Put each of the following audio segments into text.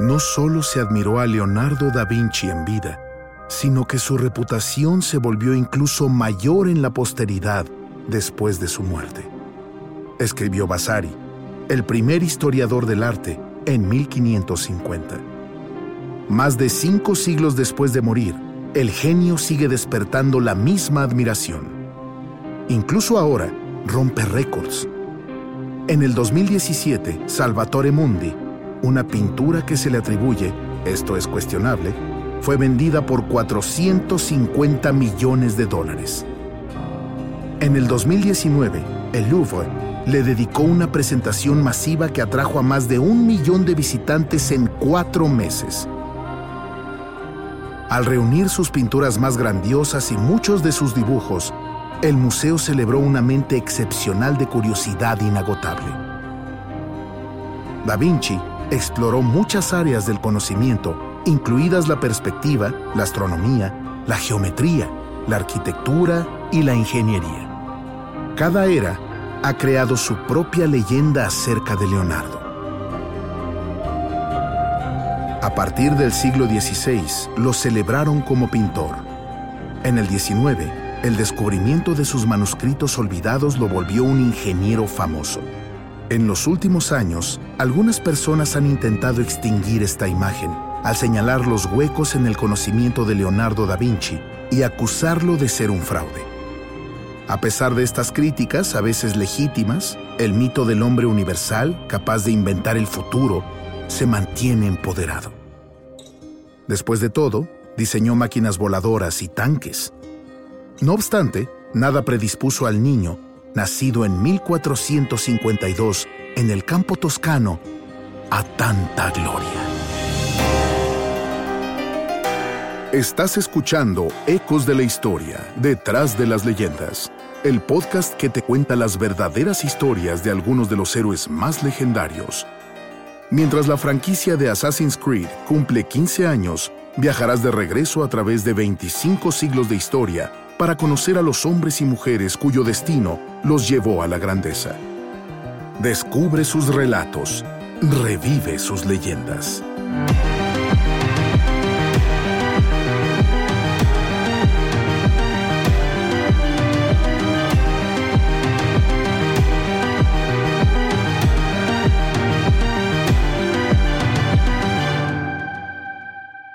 No solo se admiró a Leonardo da Vinci en vida, sino que su reputación se volvió incluso mayor en la posteridad después de su muerte. Escribió Vasari, el primer historiador del arte, en 1550. Más de cinco siglos después de morir, el genio sigue despertando la misma admiración. Incluso ahora rompe récords. En el 2017, Salvatore Mundi, una pintura que se le atribuye, esto es cuestionable, fue vendida por 450 millones de dólares. En el 2019, el Louvre le dedicó una presentación masiva que atrajo a más de un millón de visitantes en cuatro meses. Al reunir sus pinturas más grandiosas y muchos de sus dibujos, el museo celebró una mente excepcional de curiosidad inagotable. Da Vinci exploró muchas áreas del conocimiento, incluidas la perspectiva, la astronomía, la geometría, la arquitectura y la ingeniería. Cada era ha creado su propia leyenda acerca de Leonardo. A partir del siglo XVI lo celebraron como pintor. En el XIX, el descubrimiento de sus manuscritos olvidados lo volvió un ingeniero famoso. En los últimos años, algunas personas han intentado extinguir esta imagen al señalar los huecos en el conocimiento de Leonardo da Vinci y acusarlo de ser un fraude. A pesar de estas críticas, a veces legítimas, el mito del hombre universal, capaz de inventar el futuro, se mantiene empoderado. Después de todo, diseñó máquinas voladoras y tanques. No obstante, nada predispuso al niño, nacido en 1452 en el campo toscano, a tanta gloria. Estás escuchando Ecos de la Historia, detrás de las leyendas, el podcast que te cuenta las verdaderas historias de algunos de los héroes más legendarios. Mientras la franquicia de Assassin's Creed cumple 15 años, viajarás de regreso a través de 25 siglos de historia para conocer a los hombres y mujeres cuyo destino los llevó a la grandeza. Descubre sus relatos, revive sus leyendas.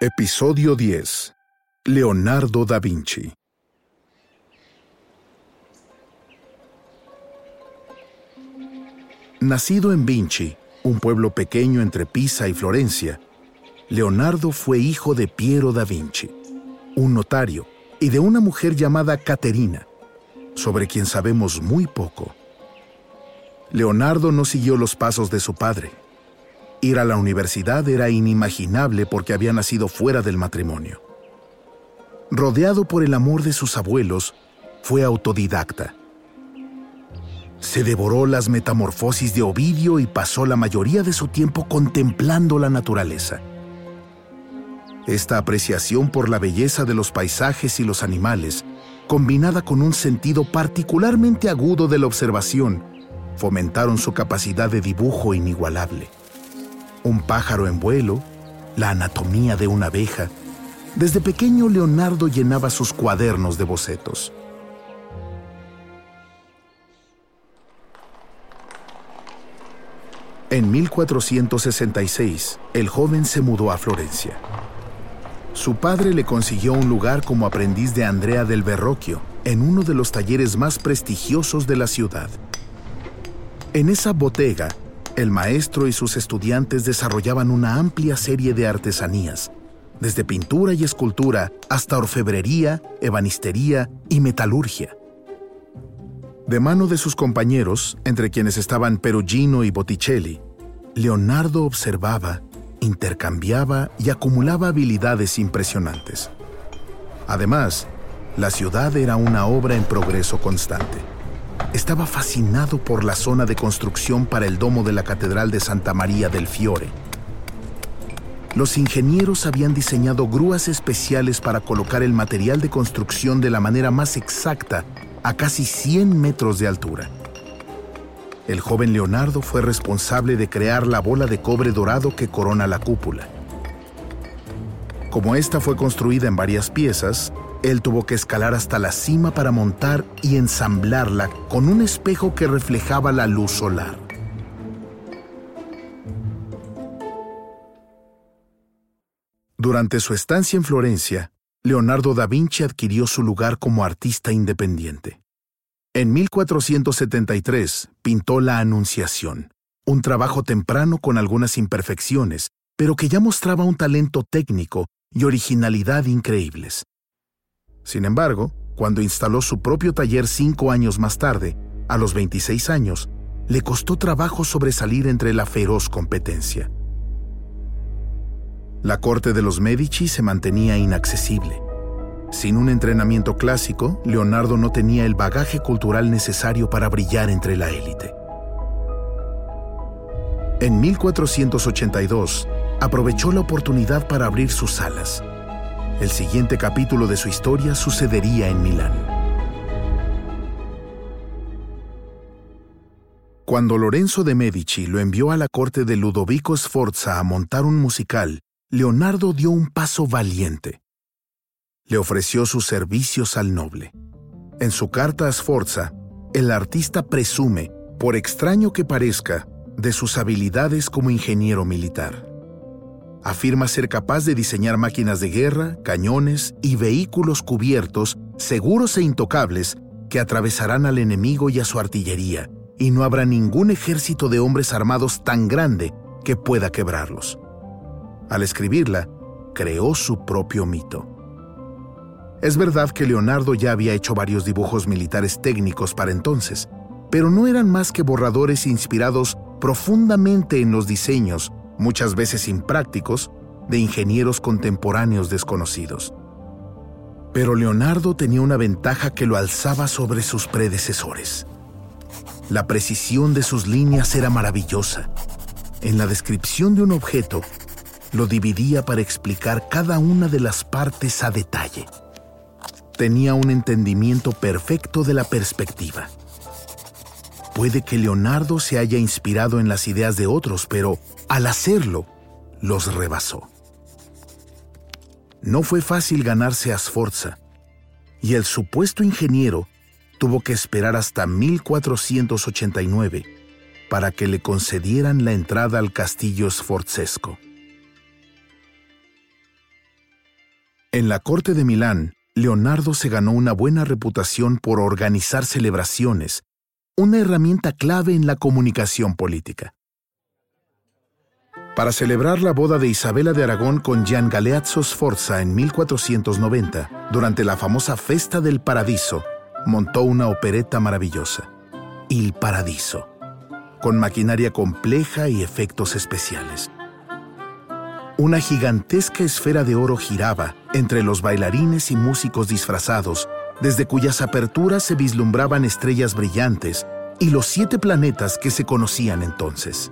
Episodio 10. Leonardo da Vinci. Nacido en Vinci, un pueblo pequeño entre Pisa y Florencia, Leonardo fue hijo de Piero da Vinci, un notario, y de una mujer llamada Caterina, sobre quien sabemos muy poco. Leonardo no siguió los pasos de su padre Ir a la universidad era inimaginable porque había nacido fuera del matrimonio. Rodeado por el amor de sus abuelos, fue autodidacta. Se devoró las metamorfosis de Ovidio y pasó la mayoría de su tiempo contemplando la naturaleza. Esta apreciación por la belleza de los paisajes y los animales, combinada con un sentido particularmente agudo de la observación, fomentaron su capacidad de dibujo inigualable un pájaro en vuelo, la anatomía de una abeja. Desde pequeño Leonardo llenaba sus cuadernos de bocetos. En 1466, el joven se mudó a Florencia. Su padre le consiguió un lugar como aprendiz de Andrea del Verrocchio en uno de los talleres más prestigiosos de la ciudad. En esa botega el maestro y sus estudiantes desarrollaban una amplia serie de artesanías, desde pintura y escultura hasta orfebrería, ebanistería y metalurgia. De mano de sus compañeros, entre quienes estaban Perugino y Botticelli, Leonardo observaba, intercambiaba y acumulaba habilidades impresionantes. Además, la ciudad era una obra en progreso constante. Estaba fascinado por la zona de construcción para el domo de la Catedral de Santa María del Fiore. Los ingenieros habían diseñado grúas especiales para colocar el material de construcción de la manera más exacta a casi 100 metros de altura. El joven Leonardo fue responsable de crear la bola de cobre dorado que corona la cúpula. Como esta fue construida en varias piezas, él tuvo que escalar hasta la cima para montar y ensamblarla con un espejo que reflejaba la luz solar. Durante su estancia en Florencia, Leonardo da Vinci adquirió su lugar como artista independiente. En 1473 pintó La Anunciación, un trabajo temprano con algunas imperfecciones, pero que ya mostraba un talento técnico y originalidad increíbles. Sin embargo, cuando instaló su propio taller cinco años más tarde, a los 26 años, le costó trabajo sobresalir entre la feroz competencia. La corte de los Medici se mantenía inaccesible. Sin un entrenamiento clásico, Leonardo no tenía el bagaje cultural necesario para brillar entre la élite. En 1482, aprovechó la oportunidad para abrir sus salas el siguiente capítulo de su historia sucedería en Milán. Cuando Lorenzo de Medici lo envió a la corte de Ludovico Sforza a montar un musical, Leonardo dio un paso valiente. Le ofreció sus servicios al noble. En su carta a Sforza, el artista presume, por extraño que parezca, de sus habilidades como ingeniero militar afirma ser capaz de diseñar máquinas de guerra, cañones y vehículos cubiertos, seguros e intocables, que atravesarán al enemigo y a su artillería, y no habrá ningún ejército de hombres armados tan grande que pueda quebrarlos. Al escribirla, creó su propio mito. Es verdad que Leonardo ya había hecho varios dibujos militares técnicos para entonces, pero no eran más que borradores inspirados profundamente en los diseños muchas veces imprácticos, de ingenieros contemporáneos desconocidos. Pero Leonardo tenía una ventaja que lo alzaba sobre sus predecesores. La precisión de sus líneas era maravillosa. En la descripción de un objeto, lo dividía para explicar cada una de las partes a detalle. Tenía un entendimiento perfecto de la perspectiva. Puede que Leonardo se haya inspirado en las ideas de otros, pero al hacerlo, los rebasó. No fue fácil ganarse a Sforza, y el supuesto ingeniero tuvo que esperar hasta 1489 para que le concedieran la entrada al castillo sforzesco. En la corte de Milán, Leonardo se ganó una buena reputación por organizar celebraciones, una herramienta clave en la comunicación política para celebrar la boda de Isabela de Aragón con Gian Galeazzo Sforza en 1490, durante la famosa Festa del Paradiso, montó una opereta maravillosa, Il Paradiso, con maquinaria compleja y efectos especiales. Una gigantesca esfera de oro giraba entre los bailarines y músicos disfrazados, desde cuyas aperturas se vislumbraban estrellas brillantes y los siete planetas que se conocían entonces.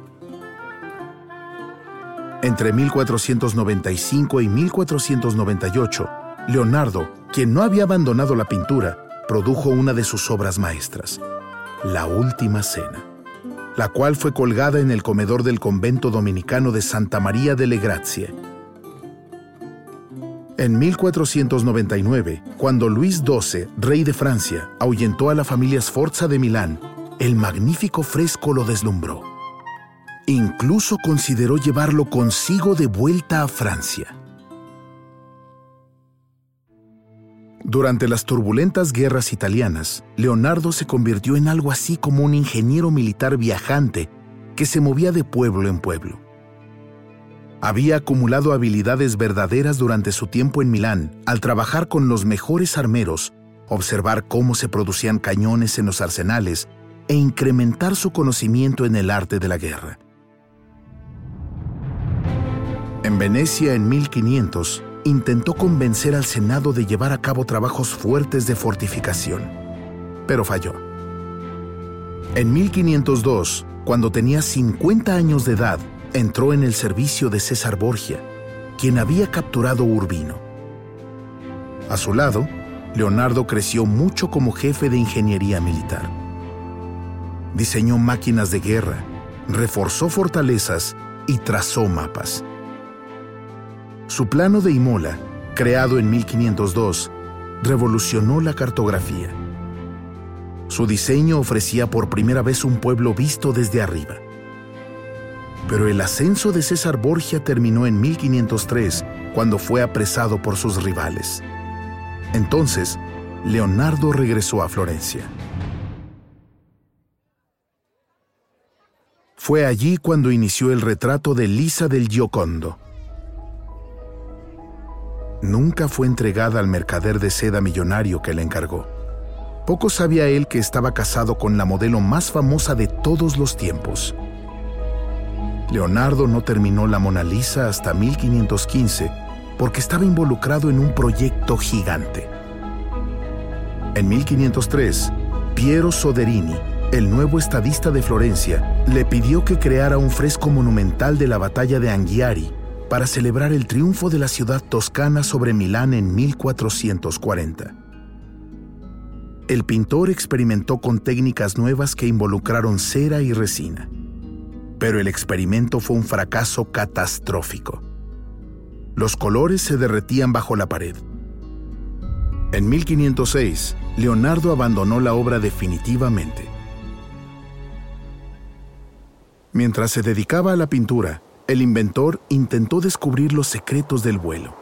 Entre 1495 y 1498, Leonardo, quien no había abandonado la pintura, produjo una de sus obras maestras, La Última Cena, la cual fue colgada en el comedor del convento dominicano de Santa María delle Grazie. En 1499, cuando Luis XII, rey de Francia, ahuyentó a la familia Sforza de Milán, el magnífico fresco lo deslumbró. Incluso consideró llevarlo consigo de vuelta a Francia. Durante las turbulentas guerras italianas, Leonardo se convirtió en algo así como un ingeniero militar viajante que se movía de pueblo en pueblo. Había acumulado habilidades verdaderas durante su tiempo en Milán al trabajar con los mejores armeros, observar cómo se producían cañones en los arsenales e incrementar su conocimiento en el arte de la guerra. En Venecia en 1500, intentó convencer al Senado de llevar a cabo trabajos fuertes de fortificación, pero falló. En 1502, cuando tenía 50 años de edad, entró en el servicio de César Borgia, quien había capturado Urbino. A su lado, Leonardo creció mucho como jefe de ingeniería militar. Diseñó máquinas de guerra, reforzó fortalezas y trazó mapas. Su plano de Imola, creado en 1502, revolucionó la cartografía. Su diseño ofrecía por primera vez un pueblo visto desde arriba. Pero el ascenso de César Borgia terminó en 1503, cuando fue apresado por sus rivales. Entonces, Leonardo regresó a Florencia. Fue allí cuando inició el retrato de Lisa del Giocondo nunca fue entregada al mercader de seda millonario que la encargó. Poco sabía él que estaba casado con la modelo más famosa de todos los tiempos. Leonardo no terminó la Mona Lisa hasta 1515 porque estaba involucrado en un proyecto gigante. En 1503, Piero Soderini, el nuevo estadista de Florencia, le pidió que creara un fresco monumental de la batalla de Anghiari para celebrar el triunfo de la ciudad toscana sobre Milán en 1440. El pintor experimentó con técnicas nuevas que involucraron cera y resina, pero el experimento fue un fracaso catastrófico. Los colores se derretían bajo la pared. En 1506, Leonardo abandonó la obra definitivamente. Mientras se dedicaba a la pintura, el inventor intentó descubrir los secretos del vuelo.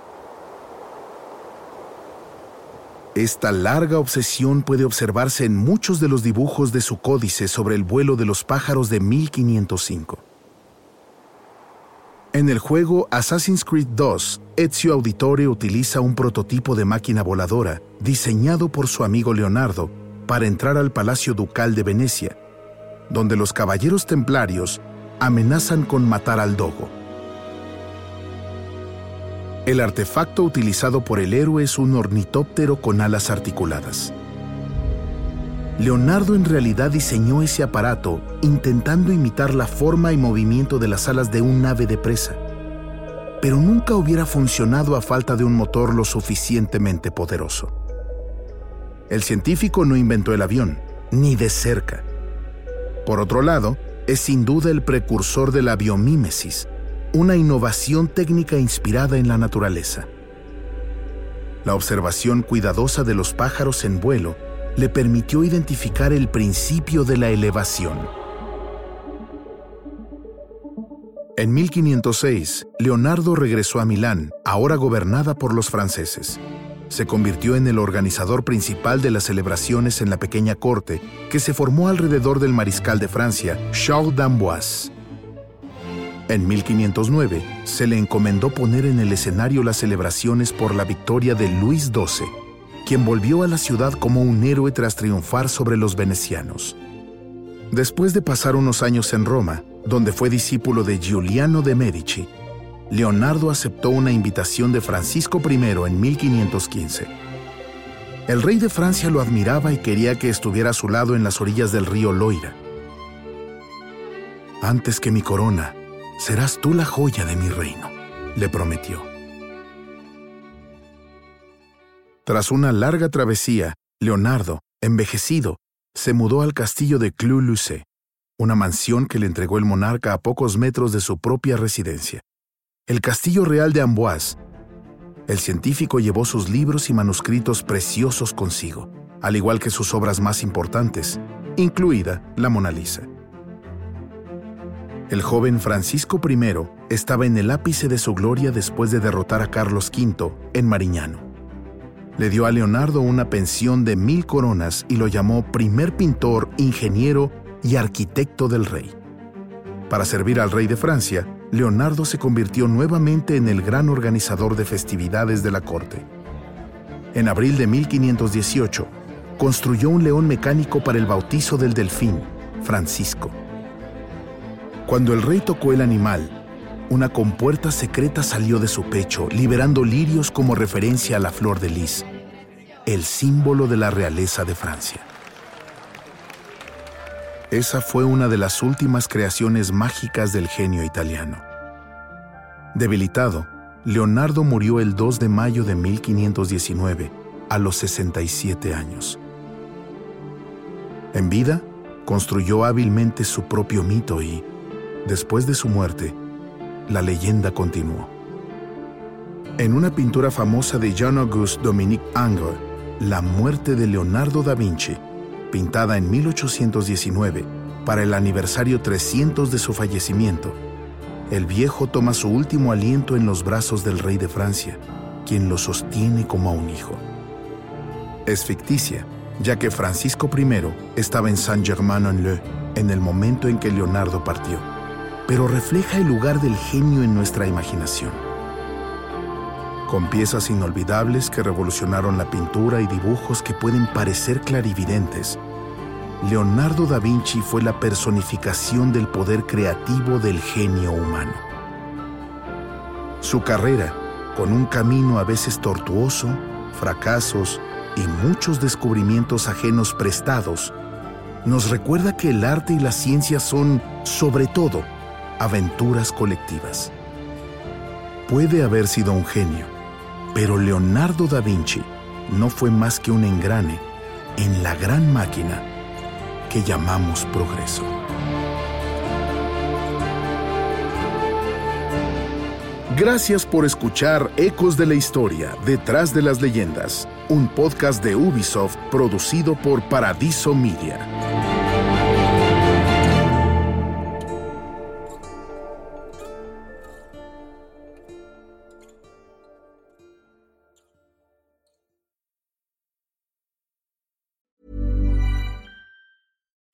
Esta larga obsesión puede observarse en muchos de los dibujos de su códice sobre el vuelo de los pájaros de 1505. En el juego Assassin's Creed 2, Ezio Auditore utiliza un prototipo de máquina voladora diseñado por su amigo Leonardo para entrar al Palacio Ducal de Venecia, donde los caballeros templarios amenazan con matar al dogo. El artefacto utilizado por el héroe es un ornitóptero con alas articuladas. Leonardo en realidad diseñó ese aparato intentando imitar la forma y movimiento de las alas de un ave de presa, pero nunca hubiera funcionado a falta de un motor lo suficientemente poderoso. El científico no inventó el avión, ni de cerca. Por otro lado, es sin duda el precursor de la biomímesis, una innovación técnica inspirada en la naturaleza. La observación cuidadosa de los pájaros en vuelo le permitió identificar el principio de la elevación. En 1506, Leonardo regresó a Milán, ahora gobernada por los franceses se convirtió en el organizador principal de las celebraciones en la pequeña corte que se formó alrededor del mariscal de Francia, Charles d'Amboise. En 1509 se le encomendó poner en el escenario las celebraciones por la victoria de Luis XII, quien volvió a la ciudad como un héroe tras triunfar sobre los venecianos. Después de pasar unos años en Roma, donde fue discípulo de Giuliano de Medici, Leonardo aceptó una invitación de Francisco I en 1515. El rey de Francia lo admiraba y quería que estuviera a su lado en las orillas del río Loira. Antes que mi corona, serás tú la joya de mi reino, le prometió. Tras una larga travesía, Leonardo, envejecido, se mudó al castillo de Clou-Lucé, una mansión que le entregó el monarca a pocos metros de su propia residencia el Castillo Real de Amboise. El científico llevó sus libros y manuscritos preciosos consigo, al igual que sus obras más importantes, incluida la Mona Lisa. El joven Francisco I estaba en el ápice de su gloria después de derrotar a Carlos V en Mariñano. Le dio a Leonardo una pensión de mil coronas y lo llamó primer pintor, ingeniero y arquitecto del rey. Para servir al rey de Francia, Leonardo se convirtió nuevamente en el gran organizador de festividades de la corte. En abril de 1518, construyó un león mecánico para el bautizo del delfín, Francisco. Cuando el rey tocó el animal, una compuerta secreta salió de su pecho, liberando lirios como referencia a la flor de lis, el símbolo de la realeza de Francia. Esa fue una de las últimas creaciones mágicas del genio italiano. Debilitado, Leonardo murió el 2 de mayo de 1519, a los 67 años. En vida, construyó hábilmente su propio mito y, después de su muerte, la leyenda continuó. En una pintura famosa de Jean-Auguste Dominique Ingres, La muerte de Leonardo da Vinci, pintada en 1819 para el aniversario 300 de su fallecimiento, el viejo toma su último aliento en los brazos del rey de Francia, quien lo sostiene como a un hijo. Es ficticia, ya que Francisco I estaba en Saint-Germain-en-Laye en el momento en que Leonardo partió, pero refleja el lugar del genio en nuestra imaginación. Con piezas inolvidables que revolucionaron la pintura y dibujos que pueden parecer clarividentes, Leonardo da Vinci fue la personificación del poder creativo del genio humano. Su carrera, con un camino a veces tortuoso, fracasos y muchos descubrimientos ajenos prestados, nos recuerda que el arte y la ciencia son, sobre todo, aventuras colectivas. Puede haber sido un genio, pero Leonardo da Vinci no fue más que un engrane en la gran máquina que llamamos progreso. Gracias por escuchar Ecos de la Historia, Detrás de las Leyendas, un podcast de Ubisoft producido por Paradiso Media.